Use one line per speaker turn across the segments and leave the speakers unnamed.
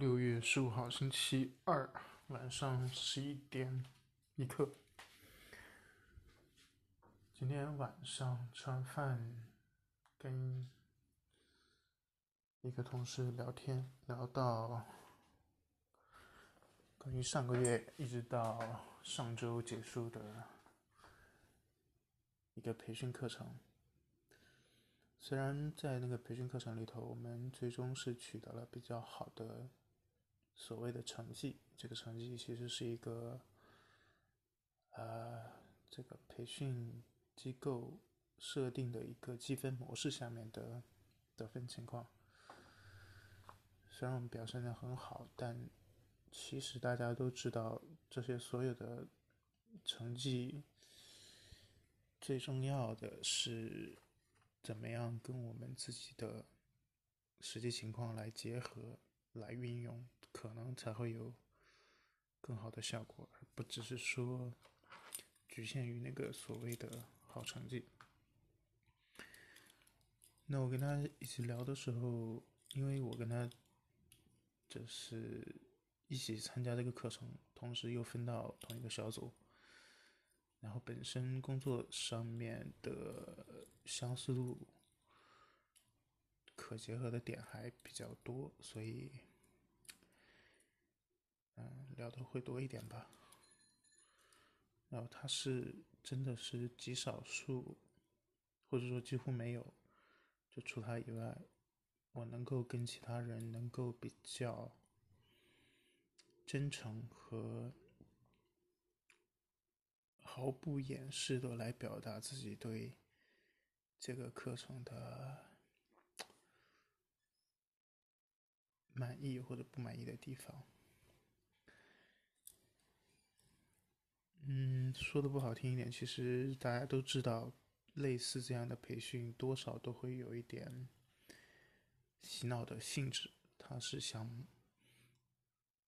六月十五号，星期二晚上十一点一刻。今天晚上吃完饭，跟一个同事聊天，聊到关于上个月一直到上周结束的一个培训课程。虽然在那个培训课程里头，我们最终是取得了比较好的所谓的成绩，这个成绩其实是一个，呃，这个培训机构设定的一个积分模式下面的得分情况。虽然我们表现的很好，但其实大家都知道，这些所有的成绩最重要的是。怎么样跟我们自己的实际情况来结合、来运用，可能才会有更好的效果，而不只是说局限于那个所谓的好成绩。那我跟他一起聊的时候，因为我跟他就是一起参加这个课程，同时又分到同一个小组。然后本身工作上面的相似度、可结合的点还比较多，所以，聊的会多一点吧。然后他是真的是极少数，或者说几乎没有，就除他以外，我能够跟其他人能够比较真诚和。毫不掩饰的来表达自己对这个课程的满意或者不满意的地方。说的不好听一点，其实大家都知道，类似这样的培训多少都会有一点洗脑的性质。他是想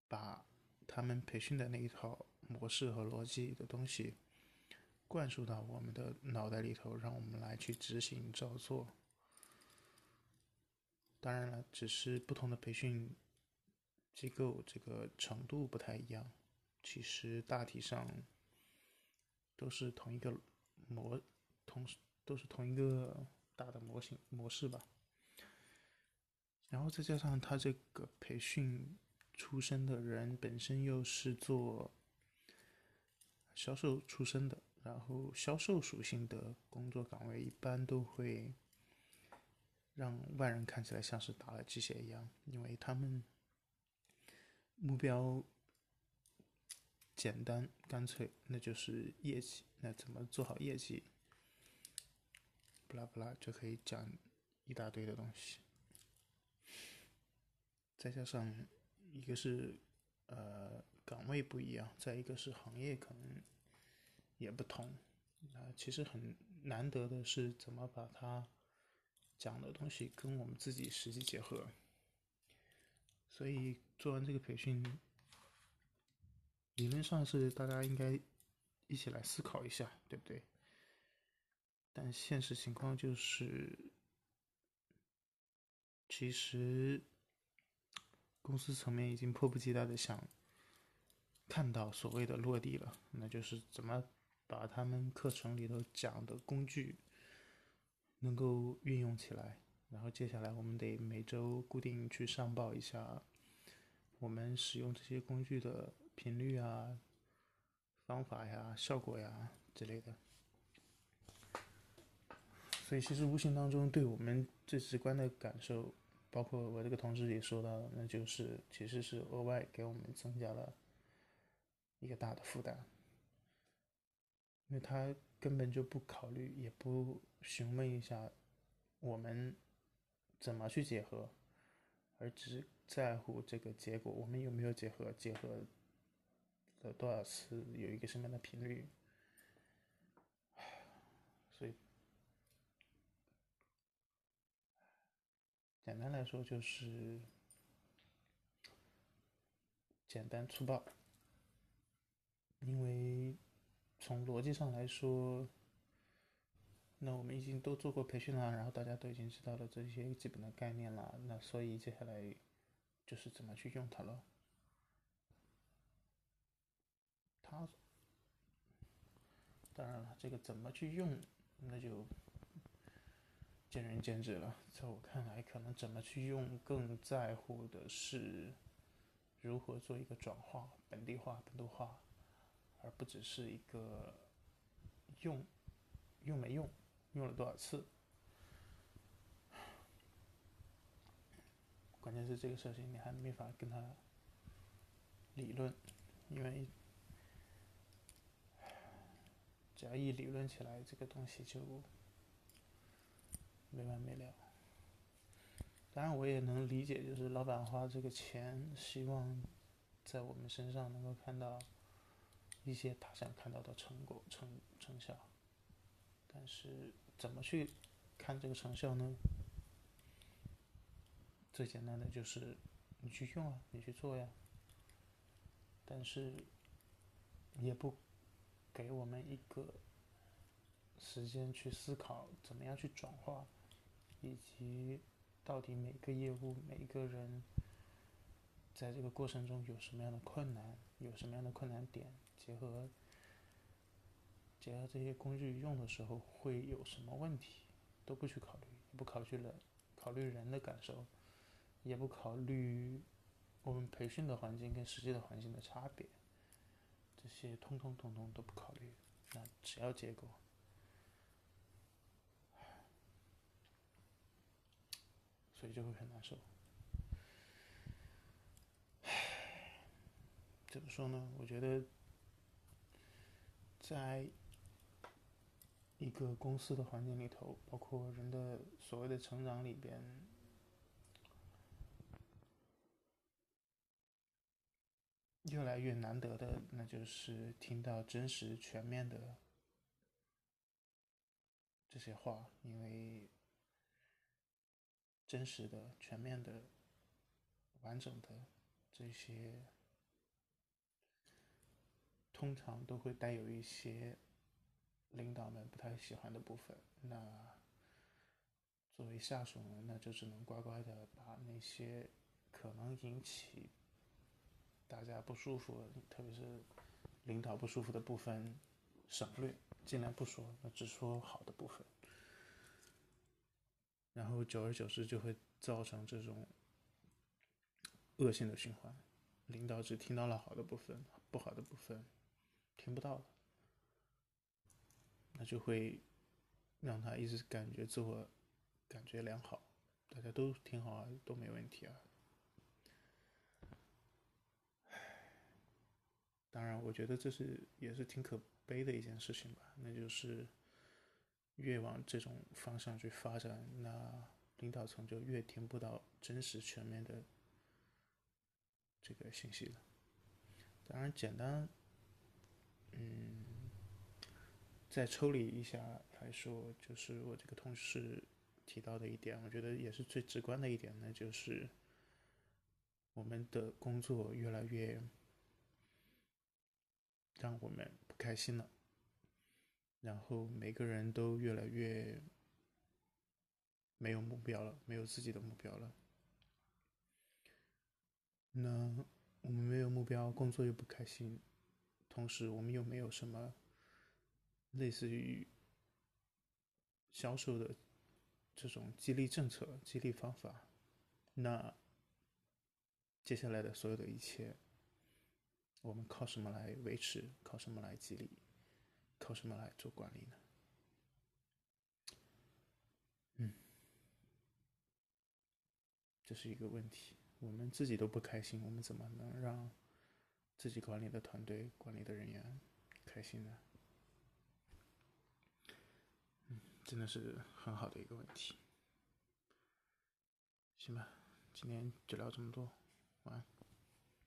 把他们培训的那一套模式和逻辑的东西。灌输到我们的脑袋里头，让我们来去执行照做。当然了，只是不同的培训机构这个程度不太一样，其实大体上都是同一个模，同时都是同一个大的模型模式吧。然后再加上他这个培训出身的人本身又是做销售出身的。然后，销售属性的工作岗位一般都会让外人看起来像是打了鸡血一样，因为他们目标简单干脆，那就是业绩。那怎么做好业绩？不拉不拉就可以讲一大堆的东西。再加上一个是呃岗位不一样，再一个是行业可能。也不同，啊，其实很难得的是怎么把它讲的东西跟我们自己实际结合。所以做完这个培训，理论上是大家应该一起来思考一下，对不对？但现实情况就是，其实公司层面已经迫不及待的想看到所谓的落地了，那就是怎么。把他们课程里头讲的工具能够运用起来，然后接下来我们得每周固定去上报一下我们使用这些工具的频率啊、方法呀、效果呀之类的。所以其实无形当中对我们最直观的感受，包括我这个同事也说到，那就是其实是额外给我们增加了一个大的负担。因为他根本就不考虑，也不询问一下我们怎么去结合，而只在乎这个结果，我们有没有结合，结合的多少次，有一个什么样的频率。所以，简单来说就是简单粗暴，因为。从逻辑上来说，那我们已经都做过培训了，然后大家都已经知道了这些基本的概念了。那所以接下来就是怎么去用它了。它，当然了，这个怎么去用，那就见仁见智了。在我看来，可能怎么去用更在乎的是如何做一个转化、本地化、本土化，而不只是一个用用没用，用了多少次。关键是这个事情你还没法跟他理论，因为只要一理论起来，这个东西就没完没了。当然，我也能理解，就是老板花这个钱，希望在我们身上能够看到一些他想看到的成果、成成效。但是，怎么去看这个成效呢？最简单的就是你去用啊，你去做呀。但是也不给我们一个时间去思考怎么样去转化，以及到底每个业务、每一个人在这个过程中有什么样的困难，有什么样的困难点，结合结合这些工具用的时候会有什么问题，都不去考虑，不考虑人，考虑人的感受。也不考虑我们培训的环境跟实际的环境的差别，这些通通通通都不考虑，那只要结果，所以就会很难受。唉，怎么说呢？我觉得，在一个公司的环境里头，包括人的所谓的成长里边。越来越难得的，那就是听到真实、全面的这些话，因为真实的、全面的、完整的这些，通常都会带有一些领导们不太喜欢的部分。那作为下属呢，那就只能乖乖的把那些可能引起。大家不舒服，特别是领导不舒服的部分，省略，尽量不说，那只说好的部分。然后久而久之就会造成这种恶性的循环，领导只听到了好的部分，不好的部分听不到了，那就会让他一直感觉自我感觉良好，大家都挺好啊，都没问题啊。当然，我觉得这是也是挺可悲的一件事情吧。那就是越往这种方向去发展，那领导层就越听不到真实全面的这个信息了。当然，简单，嗯，再抽离一下来说，就是我这个同事提到的一点，我觉得也是最直观的一点，那就是我们的工作越来越。让我们不开心了，然后每个人都越来越没有目标了，没有自己的目标了。那我们没有目标，工作又不开心，同时我们又没有什么类似于销售的这种激励政策、激励方法，那接下来的所有的一切。我们靠什么来维持？靠什么来激励？靠什么来做管理呢？嗯，这是一个问题。我们自己都不开心，我们怎么能让自己管理的团队、管理的人员开心呢？嗯，真的是很好的一个问题。行吧，今天就聊这么多，晚安。